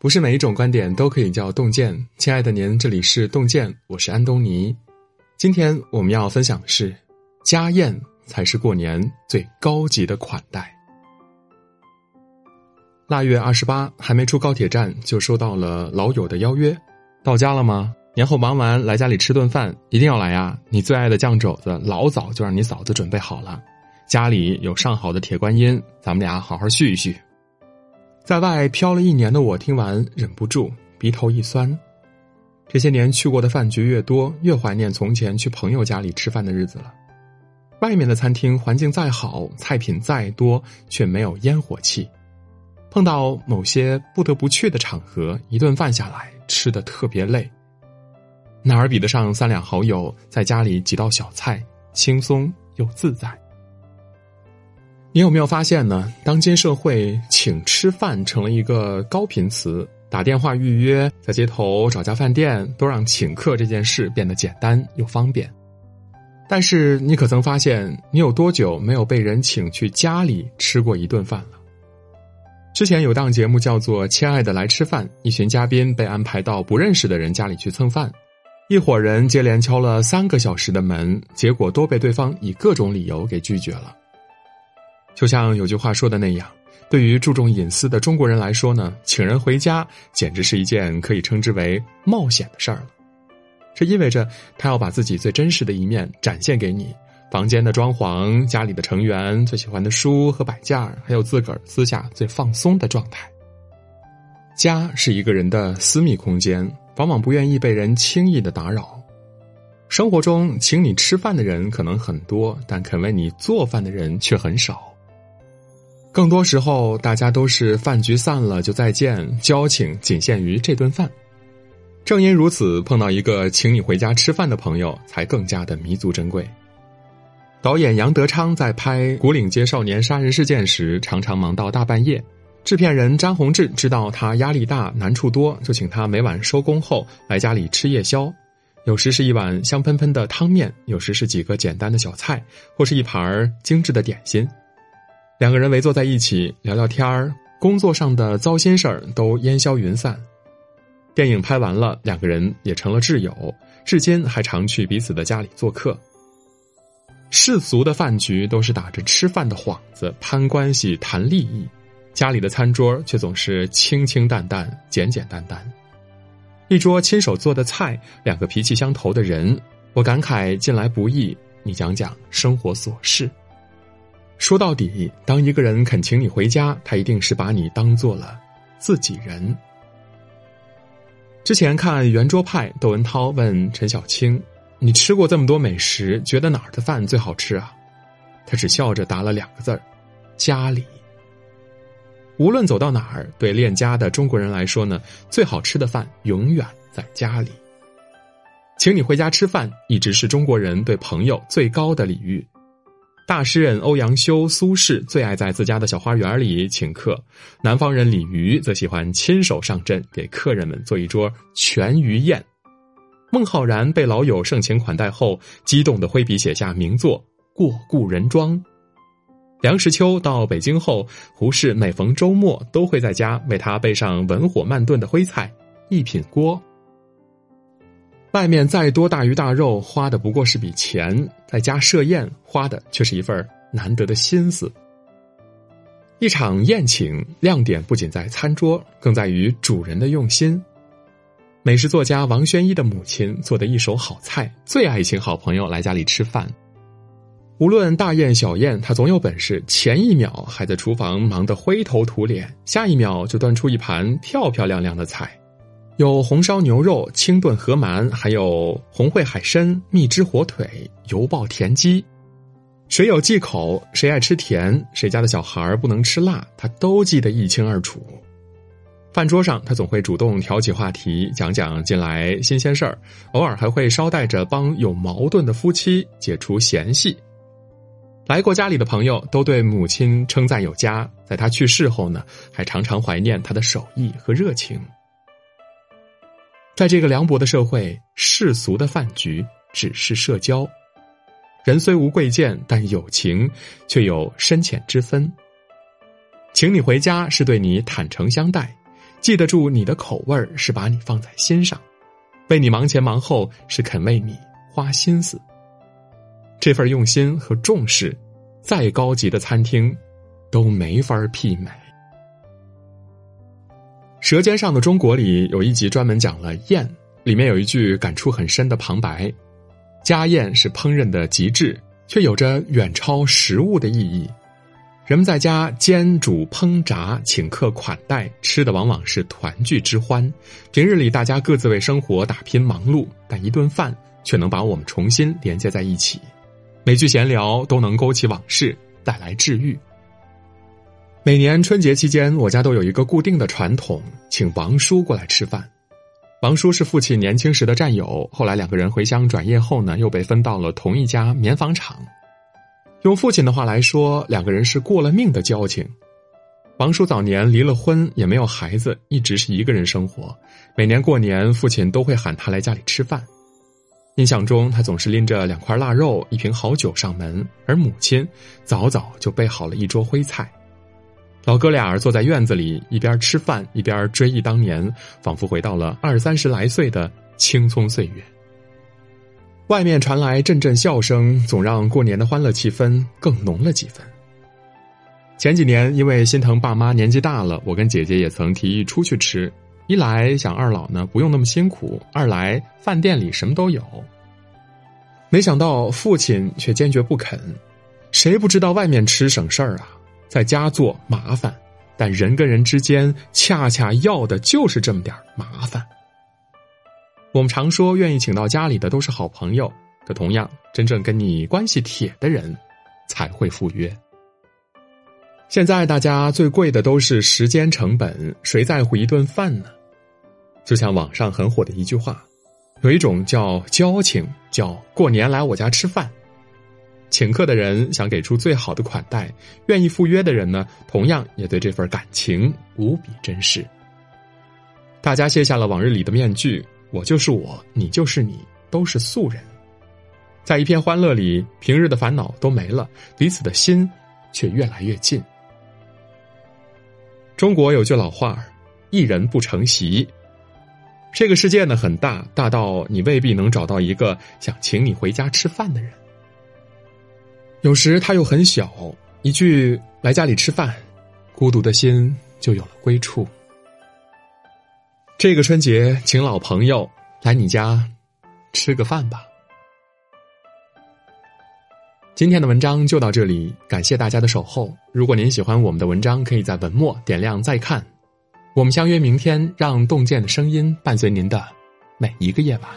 不是每一种观点都可以叫洞见。亲爱的您，这里是洞见，我是安东尼。今天我们要分享的是，家宴才是过年最高级的款待。腊月二十八，还没出高铁站，就收到了老友的邀约。到家了吗？年后忙完来家里吃顿饭，一定要来呀！你最爱的酱肘子，老早就让你嫂子准备好了。家里有上好的铁观音，咱们俩好好叙一叙。在外漂了一年的我，听完忍不住鼻头一酸。这些年去过的饭局越多，越怀念从前去朋友家里吃饭的日子了。外面的餐厅环境再好，菜品再多，却没有烟火气。碰到某些不得不去的场合，一顿饭下来吃的特别累。哪儿比得上三两好友在家里几道小菜，轻松又自在？你有没有发现呢？当今社会，请吃饭成了一个高频词，打电话预约，在街头找家饭店，都让请客这件事变得简单又方便。但是，你可曾发现，你有多久没有被人请去家里吃过一顿饭了？之前有档节目叫做《亲爱的来吃饭》，一群嘉宾被安排到不认识的人家里去蹭饭，一伙人接连敲了三个小时的门，结果都被对方以各种理由给拒绝了。就像有句话说的那样，对于注重隐私的中国人来说呢，请人回家简直是一件可以称之为冒险的事儿了。这意味着他要把自己最真实的一面展现给你：房间的装潢、家里的成员、最喜欢的书和摆件还有自个儿私下最放松的状态。家是一个人的私密空间，往往不愿意被人轻易的打扰。生活中，请你吃饭的人可能很多，但肯为你做饭的人却很少。更多时候，大家都是饭局散了就再见，交情仅限于这顿饭。正因如此，碰到一个请你回家吃饭的朋友，才更加的弥足珍贵。导演杨德昌在拍《古岭街少年杀人事件》时，常常忙到大半夜。制片人张宏志知道他压力大、难处多，就请他每晚收工后来家里吃夜宵。有时是一碗香喷喷的汤面，有时是几个简单的小菜，或是一盘精致的点心。两个人围坐在一起聊聊天儿，工作上的糟心事儿都烟消云散。电影拍完了，两个人也成了挚友，至今还常去彼此的家里做客。世俗的饭局都是打着吃饭的幌子攀关系谈利益，家里的餐桌却总是清清淡淡、简简单单。一桌亲手做的菜，两个脾气相投的人，我感慨近来不易。你讲讲生活琐事。说到底，当一个人肯请你回家，他一定是把你当做了自己人。之前看《圆桌派》，窦文涛问陈小青：“你吃过这么多美食，觉得哪儿的饭最好吃啊？”他只笑着答了两个字儿：“家里。”无论走到哪儿，对恋家的中国人来说呢，最好吃的饭永远在家里。请你回家吃饭，一直是中国人对朋友最高的礼遇。大诗人欧阳修、苏轼最爱在自家的小花园里请客，南方人李渔则喜欢亲手上阵，给客人们做一桌全鱼宴。孟浩然被老友盛情款待后，激动的挥笔写下名作《过故人庄》。梁实秋到北京后，胡适每逢周末都会在家为他备上文火慢炖的徽菜一品锅。外面再多大鱼大肉，花的不过是笔钱；在家设宴，花的却是一份难得的心思。一场宴请，亮点不仅在餐桌，更在于主人的用心。美食作家王宣一的母亲做的一手好菜，最爱请好朋友来家里吃饭。无论大宴小宴，他总有本事，前一秒还在厨房忙得灰头土脸，下一秒就端出一盘漂漂亮亮的菜。有红烧牛肉、清炖河鳗，还有红烩海参、蜜汁火腿、油爆田鸡。谁有忌口，谁爱吃甜，谁家的小孩不能吃辣，他都记得一清二楚。饭桌上，他总会主动挑起话题，讲讲近来新鲜事儿，偶尔还会捎带着帮有矛盾的夫妻解除嫌隙。来过家里的朋友都对母亲称赞有加，在他去世后呢，还常常怀念他的手艺和热情。在这个凉薄的社会，世俗的饭局只是社交。人虽无贵贱，但友情却有深浅之分。请你回家是对你坦诚相待，记得住你的口味是把你放在心上，为你忙前忙后是肯为你花心思。这份用心和重视，再高级的餐厅都没法媲美。《舌尖上的中国》里有一集专门讲了宴，里面有一句感触很深的旁白：“家宴是烹饪的极致，却有着远超食物的意义。”人们在家煎煮烹炸，请客款待，吃的往往是团聚之欢。平日里大家各自为生活打拼忙碌，但一顿饭却能把我们重新连接在一起。每句闲聊都能勾起往事，带来治愈。每年春节期间，我家都有一个固定的传统，请王叔过来吃饭。王叔是父亲年轻时的战友，后来两个人回乡转业后呢，又被分到了同一家棉纺厂。用父亲的话来说，两个人是过了命的交情。王叔早年离了婚，也没有孩子，一直是一个人生活。每年过年，父亲都会喊他来家里吃饭。印象中，他总是拎着两块腊肉、一瓶好酒上门，而母亲早早就备好了一桌徽菜。老哥俩坐在院子里，一边吃饭，一边追忆当年，仿佛回到了二三十来岁的青葱岁月。外面传来阵阵笑声，总让过年的欢乐气氛更浓了几分。前几年因为心疼爸妈年纪大了，我跟姐姐也曾提议出去吃。一来想二老呢不用那么辛苦，二来饭店里什么都有。没想到父亲却坚决不肯。谁不知道外面吃省事儿啊，在家做麻烦，但人跟人之间恰恰要的就是这么点麻烦。我们常说，愿意请到家里的都是好朋友。可同样，真正跟你关系铁的人，才会赴约。现在大家最贵的都是时间成本，谁在乎一顿饭呢？就像网上很火的一句话，有一种叫交情，叫过年来我家吃饭。请客的人想给出最好的款待，愿意赴约的人呢，同样也对这份感情无比珍视。大家卸下了往日里的面具。我就是我，你就是你，都是素人，在一片欢乐里，平日的烦恼都没了，彼此的心却越来越近。中国有句老话一人不成席。”这个世界呢很大，大到你未必能找到一个想请你回家吃饭的人。有时他又很小，一句“来家里吃饭”，孤独的心就有了归处。这个春节，请老朋友来你家吃个饭吧。今天的文章就到这里，感谢大家的守候。如果您喜欢我们的文章，可以在文末点亮再看。我们相约明天，让洞见的声音伴随您的每一个夜晚。